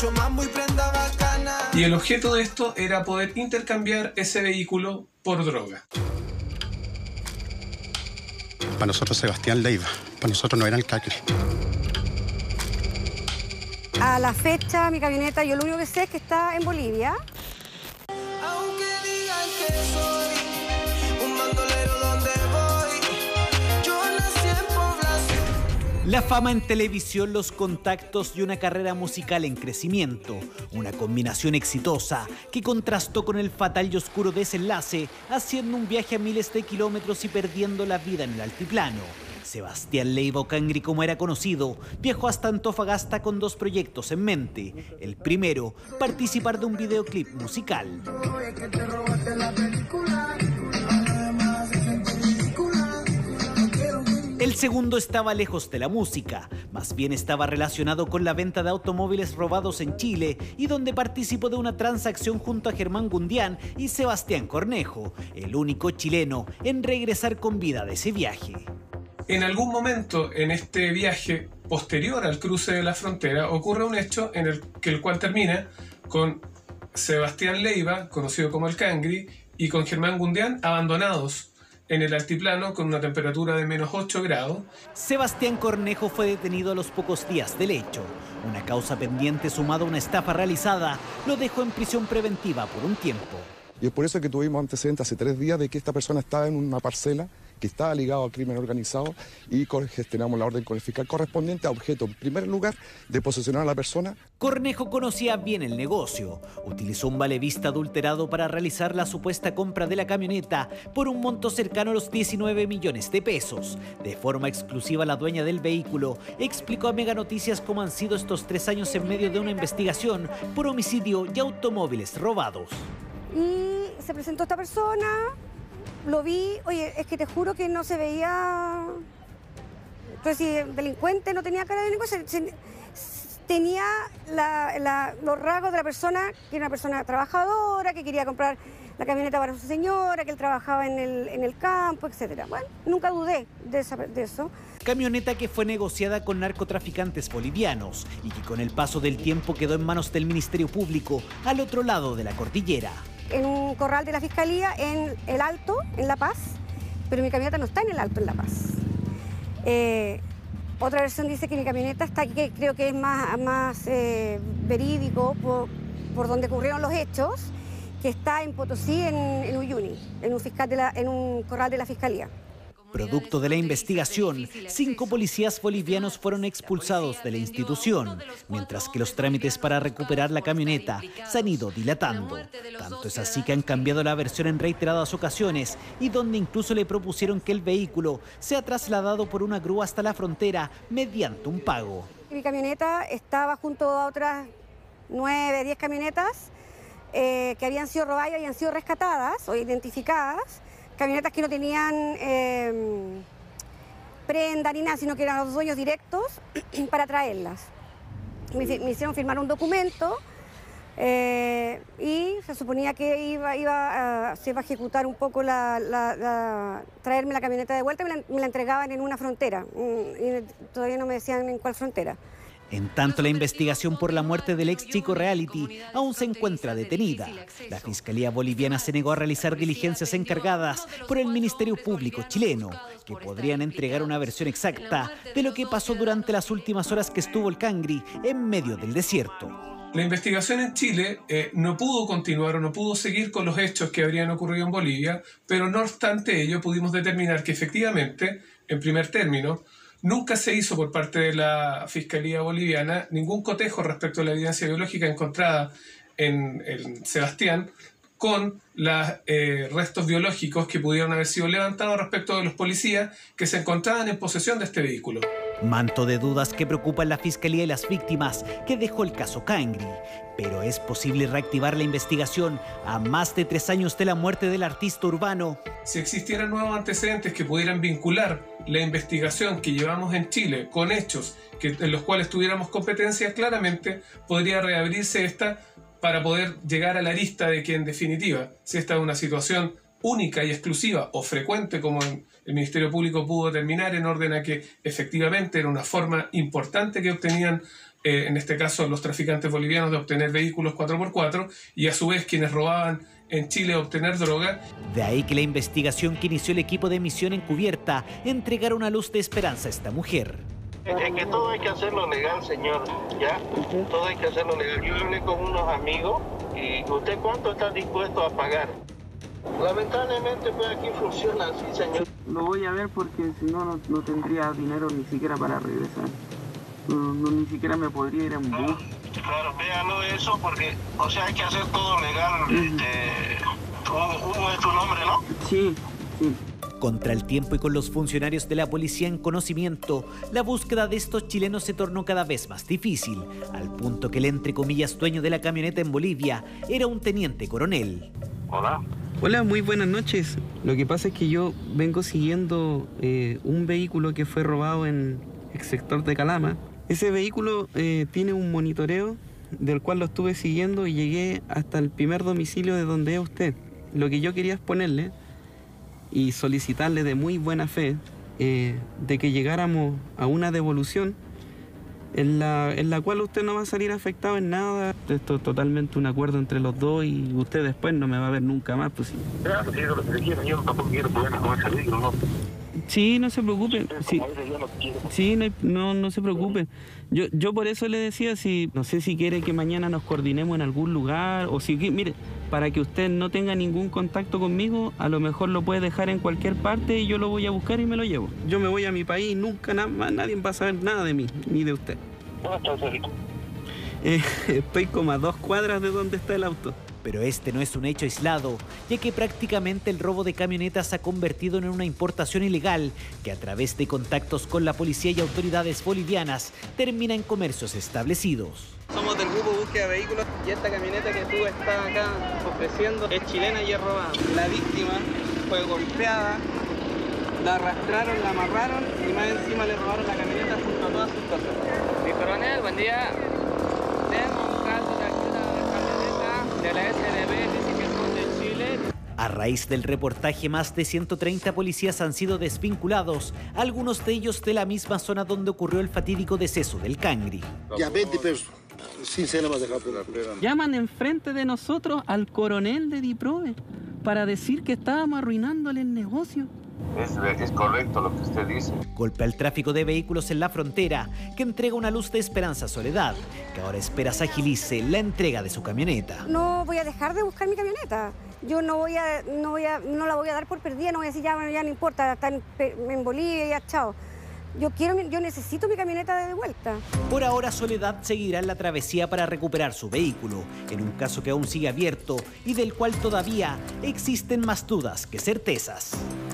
mucho mambo y prenda bacana. Y el objeto de esto era poder intercambiar ese vehículo por droga. Para nosotros Sebastián Leiva, para nosotros no era el cacri. A la fecha, mi camioneta, yo lo único que sé es que está en Bolivia. Aunque digan que soy La fama en televisión, los contactos y una carrera musical en crecimiento. Una combinación exitosa que contrastó con el fatal y oscuro desenlace, haciendo un viaje a miles de kilómetros y perdiendo la vida en el altiplano. Sebastián Leiva Ocangri, como era conocido, viajó hasta Antofagasta con dos proyectos en mente. El primero, participar de un videoclip musical. El segundo estaba lejos de la música, más bien estaba relacionado con la venta de automóviles robados en Chile y donde participó de una transacción junto a Germán Gundián y Sebastián Cornejo, el único chileno en regresar con vida de ese viaje. En algún momento en este viaje posterior al cruce de la frontera ocurre un hecho en el que el cual termina con Sebastián Leiva, conocido como el Cangri, y con Germán Gundián abandonados en el altiplano con una temperatura de menos 8 grados. Sebastián Cornejo fue detenido a los pocos días del hecho. Una causa pendiente sumada a una estafa realizada lo dejó en prisión preventiva por un tiempo. Y es por eso que tuvimos antecedentes hace tres días de que esta persona estaba en una parcela que estaba ligado al crimen organizado y gestionamos la orden con el fiscal correspondiente a objeto, en primer lugar, de posesionar a la persona Cornejo conocía bien el negocio. Utilizó un valevista adulterado para realizar la supuesta compra de la camioneta por un monto cercano a los 19 millones de pesos. De forma exclusiva, la dueña del vehículo explicó a Mega Noticias cómo han sido estos tres años en medio de una investigación por homicidio y automóviles robados. Y se presentó esta persona, lo vi, oye, es que te juro que no se veía. Entonces, si delincuente no tenía cara de delincuente, se- tenía los rasgos de la persona, que era una persona trabajadora, que quería comprar la camioneta para su señora, que él trabajaba en el, en el campo, etc. Bueno, nunca dudé de, esa- de eso. Camioneta que fue negociada con narcotraficantes bolivianos y que con el paso del tiempo quedó en manos del Ministerio Público al otro lado de la cordillera. En un corral de la Fiscalía en El Alto, en La Paz, pero mi camioneta no está en El Alto, en La Paz. Eh, otra versión dice que mi camioneta está aquí, que creo que es más, más eh, verídico por, por donde ocurrieron los hechos, que está en Potosí, en, en Uyuni, en un, fiscal de la- en un corral de la Fiscalía. Producto de la investigación, cinco policías bolivianos fueron expulsados de la institución, mientras que los trámites para recuperar la camioneta se han ido dilatando. Tanto es así que han cambiado la versión en reiteradas ocasiones y donde incluso le propusieron que el vehículo sea trasladado por una grúa hasta la frontera mediante un pago. Mi camioneta estaba junto a otras nueve, diez camionetas eh, que habían sido robadas y habían sido rescatadas o identificadas. Camionetas que no tenían eh, prenda ni nada, sino que eran los dueños directos para traerlas. Me, hici- me hicieron firmar un documento eh, y se suponía que iba, iba a, se iba a ejecutar un poco la- traerme la camioneta de vuelta y me la, me la entregaban en una frontera. Mm, Y todavía no me decían en cuál frontera. En tanto, la investigación por la muerte del ex chico reality aún se encuentra detenida. La Fiscalía Boliviana se negó a realizar diligencias encargadas por el Ministerio Público chileno, que podrían entregar una versión exacta de lo que pasó durante las últimas horas que estuvo el Cangri en medio del desierto. La investigación en Chile eh, no pudo continuar o no pudo seguir con los hechos que habrían ocurrido en Bolivia, pero no obstante ello pudimos determinar que efectivamente, en primer término, nunca se hizo por parte de la Fiscalía Boliviana ningún cotejo respecto a la evidencia biológica encontrada en, Sebastián con los restos biológicos que pudieron haber sido levantados respecto de los policías que se encontraban en posesión de este vehículo. Manto de dudas que preocupan la Fiscalía y las víctimas que dejó el caso Cangri. Pero es posible reactivar la investigación a más de tres años de la muerte del artista urbano. Si existieran nuevos antecedentes que pudieran vincular la investigación que llevamos en Chile con hechos en los cuales tuviéramos competencia, claramente podría reabrirse esta para poder llegar a la arista de que en definitiva, si esta es una situación única y exclusiva o frecuente como el Ministerio Público pudo determinar en orden a que efectivamente era una forma importante que obtenían eh, en este caso los traficantes bolivianos, de obtener vehículos 4x4 y a su vez quienes robaban en Chile obtener droga. De ahí que la investigación que inició el equipo de misión encubierta entregara una luz de esperanza a esta mujer. Es que todo hay que hacerlo legal, señor, ¿ya? Todo hay que hacerlo legal. Yo hablé con unos amigos y ¿usted cuánto está dispuesto a pagar? Lamentablemente, pues aquí funciona así, señor. Lo voy a ver porque si no, no, tendría dinero ni siquiera para regresar. No, no, ni siquiera me podría ir en bus. Claro, véalo eso porque, o sea, hay que hacer todo legal. Este, Hugo es tu nombre, ¿no? Sí, sí. Contra el tiempo y con los funcionarios de la policía en conocimiento, la búsqueda de estos chilenos se tornó cada vez más difícil, al punto que el entre comillas dueño de la camioneta en Bolivia era un teniente coronel. Hola. Hola, muy buenas noches. Lo que pasa es que yo vengo siguiendo eh, un vehículo que fue robado en el sector de Calama. Ese vehículo eh, tiene un monitoreo del cual lo estuve siguiendo y llegué hasta el primer domicilio de donde es usted. Lo que yo quería exponerle y solicitarle de muy buena fe eh, de que llegáramos a una devolución en la, en la cual usted no va a salir afectado en nada. Esto es totalmente un acuerdo entre los dos y usted después no me va a ver nunca más. Pues, sí. Sí, no se preocupe. Sí, sí no, no, no se preocupe. Yo, yo por eso le decía, si no sé si quiere que mañana nos coordinemos en algún lugar o si, mire, para que usted no tenga ningún contacto conmigo, a lo mejor lo puede dejar en cualquier parte y yo lo voy a buscar y me lo llevo. Yo me voy a mi país y nunca nada más nadie va a saber nada de mí, ni de usted. ¿Dónde está? Eh, estoy como a dos cuadras de donde está el auto. Pero este no es un hecho aislado, ya que prácticamente el robo de camionetas se ha convertido en una importación ilegal que a través de contactos con la policía y autoridades bolivianas termina en comercios establecidos. Somos del de Vehículos y esta camioneta que tú estás acá ofreciendo es chilena y es robada. La víctima fue golpeada, la arrastraron, la amarraron y más encima le robaron la camioneta junto a todas sus cosas. Mi coronel, buen día. Tengo un caso de ayuda de camioneta de la SNB. A raíz del reportaje, más de 130 policías han sido desvinculados, algunos de ellos de la misma zona donde ocurrió el fatídico deceso del Cangri. Ya 20 pesos. Llaman enfrente de nosotros al coronel de Diprobe para decir que estábamos arruinándole el negocio. Es, es correcto lo que usted dice. Golpe al tráfico de vehículos en la frontera, que entrega una luz de esperanza a Soledad, que ahora espera se agilice la entrega de su camioneta. No voy a dejar de buscar mi camioneta. Yo no voy a, no voy a, no la voy a dar por perdida, no voy a decir ya, bueno, ya no importa, está en, en Bolivia, ya chao. Yo quiero, yo necesito mi camioneta de vuelta. Por ahora, Soledad seguirá en la travesía para recuperar su vehículo, en un caso que aún sigue abierto y del cual todavía existen más dudas que certezas.